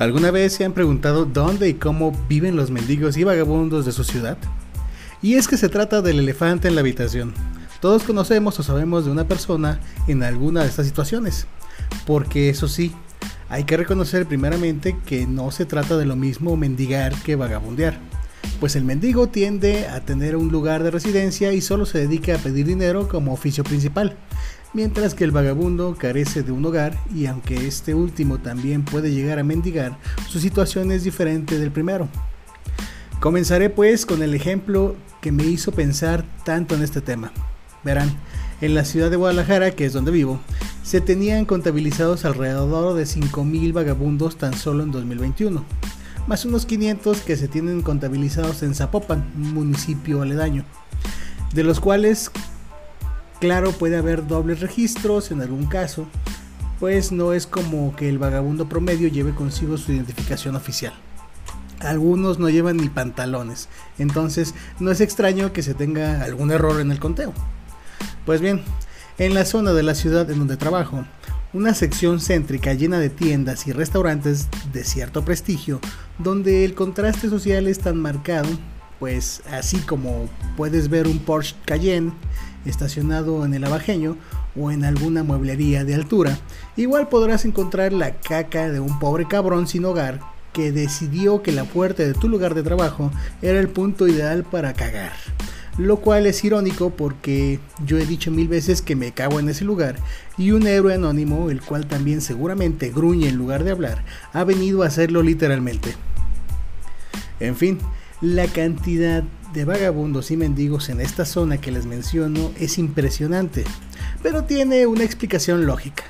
¿Alguna vez se han preguntado dónde y cómo viven los mendigos y vagabundos de su ciudad? Y es que se trata del elefante en la habitación. Todos conocemos o sabemos de una persona en alguna de estas situaciones. Porque eso sí, hay que reconocer primeramente que no se trata de lo mismo mendigar que vagabundear. Pues el mendigo tiende a tener un lugar de residencia y solo se dedica a pedir dinero como oficio principal mientras que el vagabundo carece de un hogar y aunque este último también puede llegar a mendigar, su situación es diferente del primero. Comenzaré pues con el ejemplo que me hizo pensar tanto en este tema. Verán, en la ciudad de Guadalajara, que es donde vivo, se tenían contabilizados alrededor de 5.000 vagabundos tan solo en 2021, más unos 500 que se tienen contabilizados en Zapopan, un municipio aledaño, de los cuales Claro, puede haber dobles registros en algún caso, pues no es como que el vagabundo promedio lleve consigo su identificación oficial. Algunos no llevan ni pantalones, entonces no es extraño que se tenga algún error en el conteo. Pues bien, en la zona de la ciudad en donde trabajo, una sección céntrica llena de tiendas y restaurantes de cierto prestigio, donde el contraste social es tan marcado, pues así como puedes ver un Porsche Cayenne estacionado en el abajeño o en alguna mueblería de altura, igual podrás encontrar la caca de un pobre cabrón sin hogar que decidió que la puerta de tu lugar de trabajo era el punto ideal para cagar. Lo cual es irónico porque yo he dicho mil veces que me cago en ese lugar y un héroe anónimo, el cual también seguramente gruñe en lugar de hablar, ha venido a hacerlo literalmente. En fin, la cantidad de vagabundos y mendigos en esta zona que les menciono es impresionante, pero tiene una explicación lógica.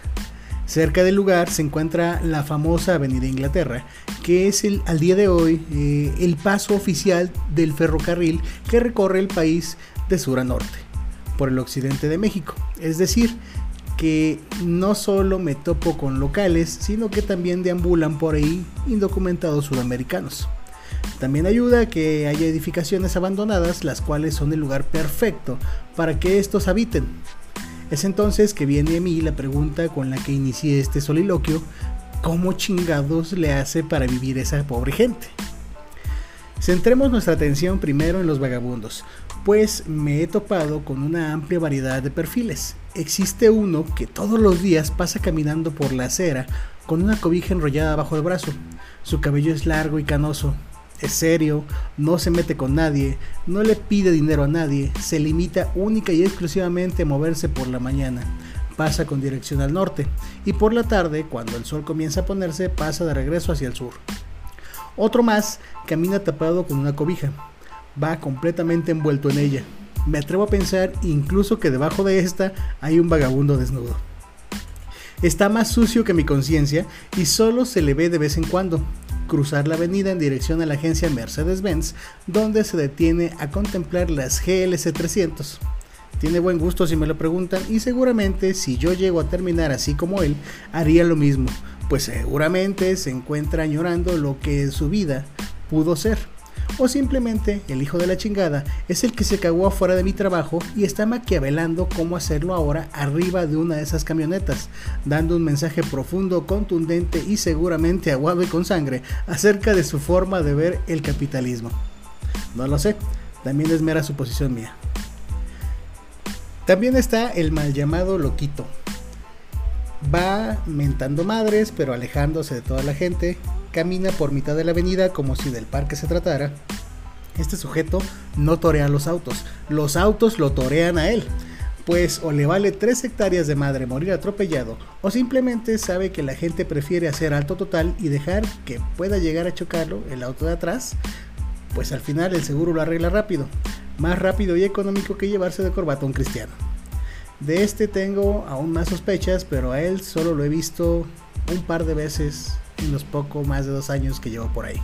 Cerca del lugar se encuentra la famosa Avenida Inglaterra, que es el, al día de hoy eh, el paso oficial del ferrocarril que recorre el país de sur a norte, por el occidente de México. Es decir, que no solo me topo con locales, sino que también deambulan por ahí indocumentados sudamericanos. También ayuda a que haya edificaciones abandonadas, las cuales son el lugar perfecto para que estos habiten. Es entonces que viene a mí la pregunta con la que inicié este soliloquio, ¿cómo chingados le hace para vivir esa pobre gente? Centremos nuestra atención primero en los vagabundos, pues me he topado con una amplia variedad de perfiles. Existe uno que todos los días pasa caminando por la acera con una cobija enrollada bajo el brazo. Su cabello es largo y canoso, es serio, no se mete con nadie, no le pide dinero a nadie, se limita única y exclusivamente a moverse por la mañana. Pasa con dirección al norte y por la tarde, cuando el sol comienza a ponerse, pasa de regreso hacia el sur. Otro más camina tapado con una cobija. Va completamente envuelto en ella. Me atrevo a pensar incluso que debajo de esta hay un vagabundo desnudo. Está más sucio que mi conciencia y solo se le ve de vez en cuando cruzar la avenida en dirección a la agencia Mercedes-Benz, donde se detiene a contemplar las GLC 300. Tiene buen gusto si me lo preguntan y seguramente si yo llego a terminar así como él, haría lo mismo, pues seguramente se encuentra añorando lo que en su vida pudo ser. O simplemente el hijo de la chingada es el que se cagó afuera de mi trabajo y está maquiavelando cómo hacerlo ahora arriba de una de esas camionetas, dando un mensaje profundo, contundente y seguramente aguado y con sangre acerca de su forma de ver el capitalismo. No lo sé, también es mera suposición mía. También está el mal llamado loquito. Va mentando madres, pero alejándose de toda la gente, camina por mitad de la avenida como si del parque se tratara. Este sujeto no torea los autos, los autos lo torean a él. Pues o le vale 3 hectáreas de madre morir atropellado, o simplemente sabe que la gente prefiere hacer alto total y dejar que pueda llegar a chocarlo el auto de atrás, pues al final el seguro lo arregla rápido, más rápido y económico que llevarse de corbata a un cristiano. De este tengo aún más sospechas, pero a él solo lo he visto un par de veces en los poco más de dos años que llevo por ahí.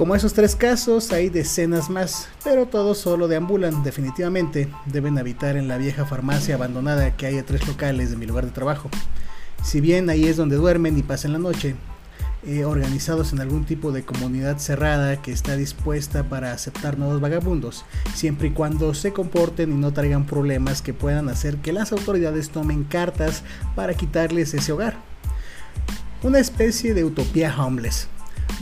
Como esos tres casos, hay decenas más, pero todos solo deambulan. Definitivamente deben habitar en la vieja farmacia abandonada que hay a tres locales de mi lugar de trabajo. Si bien ahí es donde duermen y pasan la noche, eh, organizados en algún tipo de comunidad cerrada que está dispuesta para aceptar nuevos vagabundos, siempre y cuando se comporten y no traigan problemas que puedan hacer que las autoridades tomen cartas para quitarles ese hogar. Una especie de utopía homeless,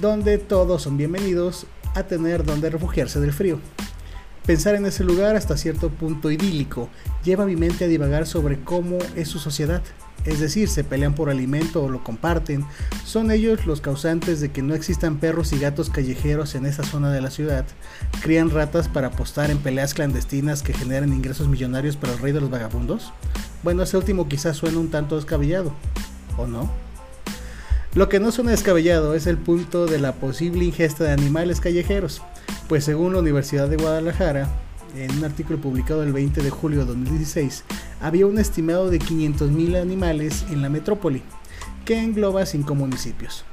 donde todos son bienvenidos a tener donde refugiarse del frío. Pensar en ese lugar hasta cierto punto idílico lleva mi mente a divagar sobre cómo es su sociedad. Es decir, se pelean por alimento o lo comparten. Son ellos los causantes de que no existan perros y gatos callejeros en esa zona de la ciudad. Crían ratas para apostar en peleas clandestinas que generan ingresos millonarios para el rey de los vagabundos. Bueno, ese último quizás suena un tanto descabellado. ¿O no? Lo que no suena descabellado es el punto de la posible ingesta de animales callejeros, pues según la Universidad de Guadalajara, en un artículo publicado el 20 de julio de 2016, había un estimado de 500.000 animales en la metrópoli, que engloba 5 municipios.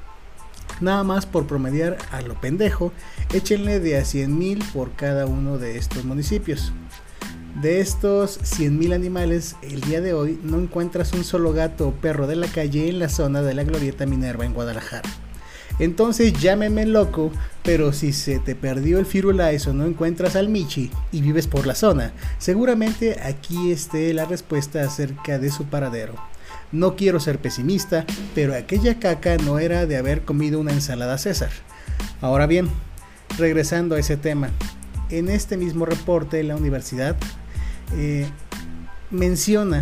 Nada más por promediar a lo pendejo, échenle de a 100.000 por cada uno de estos municipios. De estos 100.000 animales, el día de hoy no encuentras un solo gato o perro de la calle en la zona de la Glorieta Minerva en Guadalajara. Entonces llámeme loco, pero si se te perdió el Firulais o no encuentras al Michi y vives por la zona, seguramente aquí esté la respuesta acerca de su paradero. No quiero ser pesimista, pero aquella caca no era de haber comido una ensalada César. Ahora bien, regresando a ese tema, en este mismo reporte la universidad eh, menciona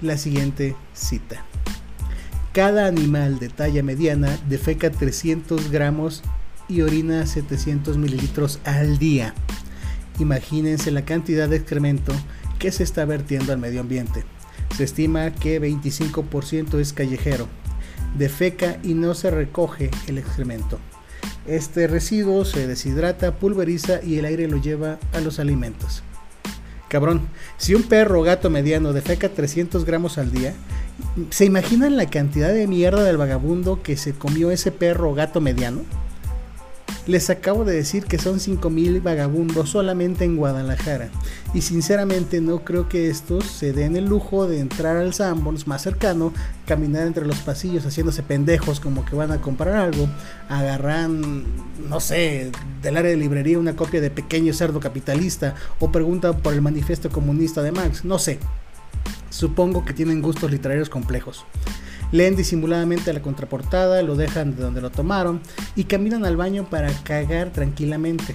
la siguiente cita. Cada animal de talla mediana defeca 300 gramos y orina 700 mililitros al día. Imagínense la cantidad de excremento que se está vertiendo al medio ambiente. Se estima que 25% es callejero. Defeca y no se recoge el excremento. Este residuo se deshidrata, pulveriza y el aire lo lleva a los alimentos. Cabrón, si un perro gato mediano defeca 300 gramos al día, ¿se imaginan la cantidad de mierda del vagabundo que se comió ese perro gato mediano? Les acabo de decir que son 5000 vagabundos solamente en Guadalajara. Y sinceramente no creo que estos se den el lujo de entrar al Sanborns más cercano, caminar entre los pasillos haciéndose pendejos como que van a comprar algo, agarran, no sé, del área de librería una copia de Pequeño Cerdo Capitalista o preguntan por el manifiesto comunista de Marx. No sé. Supongo que tienen gustos literarios complejos leen disimuladamente la contraportada, lo dejan de donde lo tomaron y caminan al baño para cagar tranquilamente.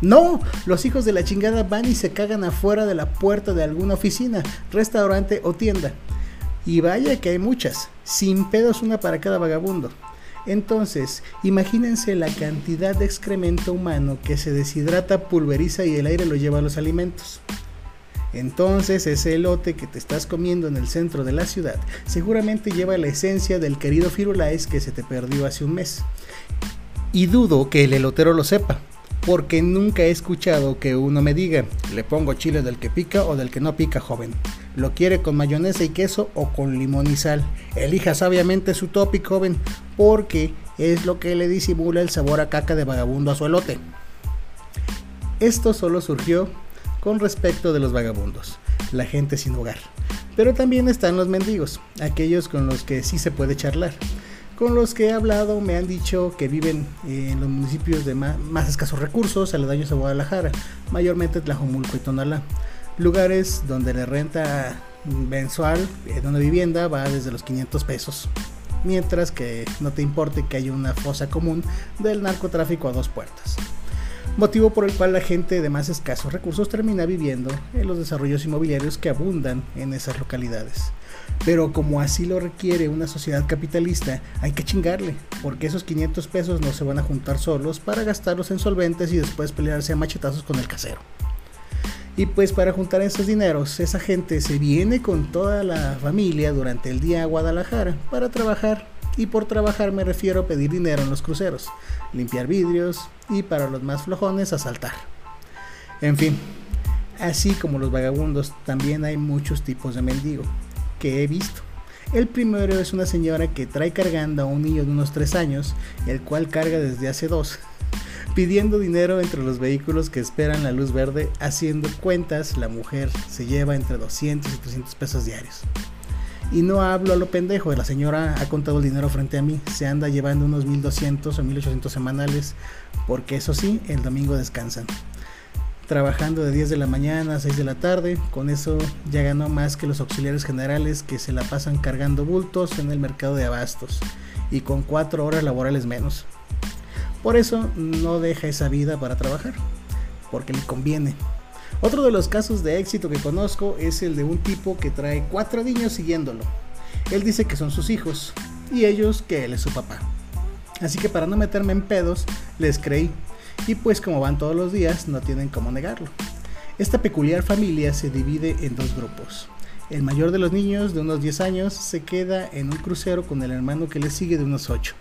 No, los hijos de la chingada van y se cagan afuera de la puerta de alguna oficina, restaurante o tienda. Y vaya que hay muchas, sin pedos una para cada vagabundo. Entonces, imagínense la cantidad de excremento humano que se deshidrata, pulveriza y el aire lo lleva a los alimentos. Entonces ese elote que te estás comiendo en el centro de la ciudad seguramente lleva la esencia del querido Firulais que se te perdió hace un mes. Y dudo que el elotero lo sepa, porque nunca he escuchado que uno me diga, le pongo chile del que pica o del que no pica, joven. Lo quiere con mayonesa y queso o con limón y sal. Elija sabiamente su tópico, joven, porque es lo que le disimula el sabor a caca de vagabundo a su elote. Esto solo surgió con respecto de los vagabundos, la gente sin hogar. Pero también están los mendigos, aquellos con los que sí se puede charlar. Con los que he hablado me han dicho que viven en los municipios de más, escasos recursos, aledaños a Guadalajara, mayormente Tlajomulco y Tonalá. Lugares donde la renta mensual en una vivienda va desde los 500 pesos. Mientras que no te importe que haya una fosa común del narcotráfico a dos puertas motivo por el cual la gente de más escasos recursos termina viviendo en los desarrollos inmobiliarios que abundan en esas localidades. Pero como así lo requiere una sociedad capitalista, hay que chingarle, porque esos 500 pesos no se van a juntar solos para gastarlos en solventes y después pelearse a machetazos con el casero. Y pues para juntar esos dineros, esa gente se viene con toda la familia durante el día a Guadalajara para trabajar y por trabajar me refiero a pedir dinero en los cruceros, limpiar vidrios y para los más flojones asaltar. En fin, así como los vagabundos, también hay muchos tipos de mendigo que he visto. El primero es una señora que trae cargando a un niño de unos 3 años, el cual carga desde hace dos, pidiendo dinero entre los vehículos que esperan la luz verde, haciendo cuentas, la mujer se lleva entre 200 y 300 pesos diarios. Y no hablo a lo pendejo, la señora ha contado el dinero frente a mí, se anda llevando unos 1200 o 1800 semanales, porque eso sí, el domingo descansan. trabajando de 10 de la mañana a 6 de la tarde. Con eso ya ganó más que los auxiliares generales que se la pasan cargando bultos en el mercado de abastos y con 4 horas laborales menos. Por eso no deja esa vida para trabajar, porque le conviene. Otro de los casos de éxito que conozco es el de un tipo que trae cuatro niños siguiéndolo. Él dice que son sus hijos y ellos que él es su papá. Así que para no meterme en pedos, les creí. Y pues como van todos los días, no tienen cómo negarlo. Esta peculiar familia se divide en dos grupos. El mayor de los niños, de unos 10 años, se queda en un crucero con el hermano que le sigue de unos 8.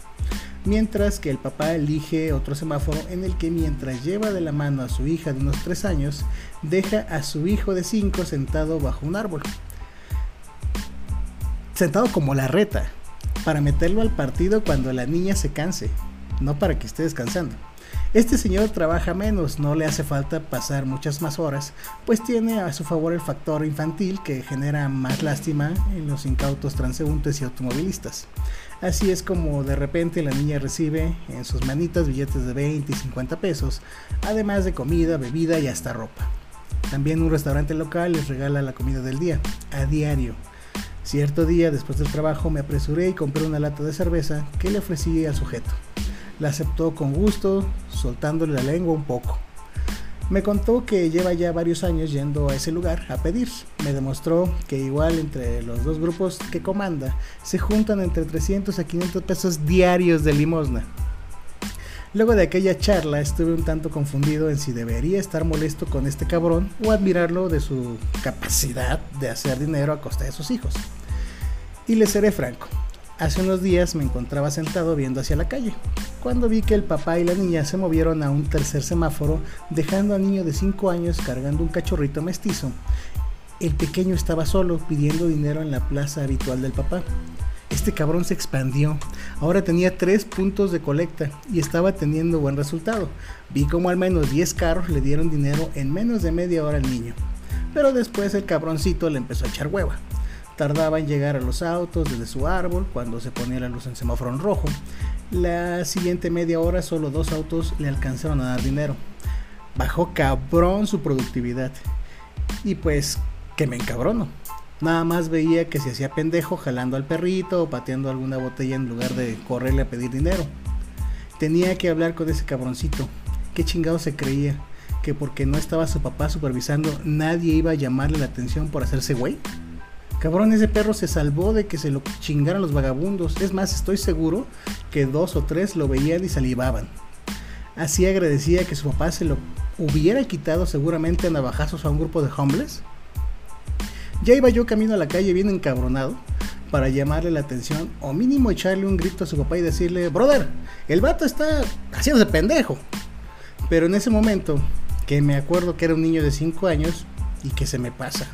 Mientras que el papá elige otro semáforo en el que mientras lleva de la mano a su hija de unos 3 años, deja a su hijo de 5 sentado bajo un árbol. Sentado como la reta, para meterlo al partido cuando la niña se canse, no para que esté descansando. Este señor trabaja menos, no le hace falta pasar muchas más horas, pues tiene a su favor el factor infantil que genera más lástima en los incautos transeúntes y automovilistas. Así es como de repente la niña recibe en sus manitas billetes de 20 y 50 pesos, además de comida, bebida y hasta ropa. También un restaurante local les regala la comida del día, a diario. Cierto día después del trabajo me apresuré y compré una lata de cerveza que le ofrecí al sujeto. La aceptó con gusto, soltándole la lengua un poco. Me contó que lleva ya varios años yendo a ese lugar a pedir. Me demostró que igual entre los dos grupos que comanda se juntan entre 300 a 500 pesos diarios de limosna. Luego de aquella charla estuve un tanto confundido en si debería estar molesto con este cabrón o admirarlo de su capacidad de hacer dinero a costa de sus hijos. Y le seré franco, Hace unos días me encontraba sentado viendo hacia la calle, cuando vi que el papá y la niña se movieron a un tercer semáforo, dejando al niño de 5 años cargando un cachorrito mestizo. El pequeño estaba solo, pidiendo dinero en la plaza habitual del papá. Este cabrón se expandió. Ahora tenía 3 puntos de colecta y estaba teniendo buen resultado. Vi como al menos 10 carros le dieron dinero en menos de media hora al niño. Pero después el cabroncito le empezó a echar hueva tardaba en llegar a los autos desde su árbol cuando se ponía la luz en semáforo en rojo. La siguiente media hora solo dos autos le alcanzaron a dar dinero. Bajó cabrón su productividad. Y pues que me encabrono. Nada más veía que se hacía pendejo jalando al perrito o pateando alguna botella en lugar de correrle a pedir dinero. Tenía que hablar con ese cabroncito. ¿Qué chingado se creía? ¿Que porque no estaba su papá supervisando nadie iba a llamarle la atención por hacerse güey? Cabrón, ese perro se salvó de que se lo chingaran los vagabundos. Es más, estoy seguro que dos o tres lo veían y salivaban. Así agradecía que su papá se lo hubiera quitado seguramente a navajazos a un grupo de homeless. Ya iba yo camino a la calle bien encabronado para llamarle la atención o mínimo echarle un grito a su papá y decirle, brother, el vato está haciéndose pendejo. Pero en ese momento, que me acuerdo que era un niño de 5 años y que se me pasa.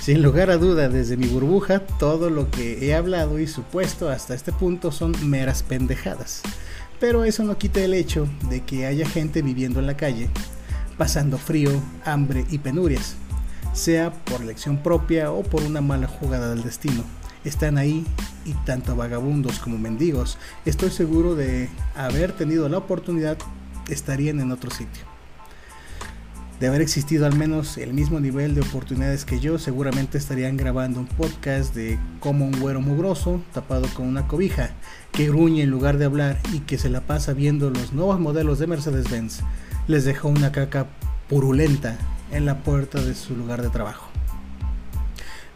Sin lugar a duda, desde mi burbuja, todo lo que he hablado y supuesto hasta este punto son meras pendejadas. Pero eso no quita el hecho de que haya gente viviendo en la calle, pasando frío, hambre y penurias, sea por elección propia o por una mala jugada del destino. Están ahí y tanto vagabundos como mendigos, estoy seguro de haber tenido la oportunidad, estarían en otro sitio de haber existido al menos el mismo nivel de oportunidades que yo, seguramente estarían grabando un podcast de cómo un güero mugroso, tapado con una cobija, que gruñe en lugar de hablar y que se la pasa viendo los nuevos modelos de Mercedes-Benz, les dejó una caca purulenta en la puerta de su lugar de trabajo.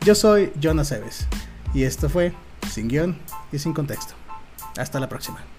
Yo soy Jonas Eves y esto fue Sin Guión y Sin Contexto. Hasta la próxima.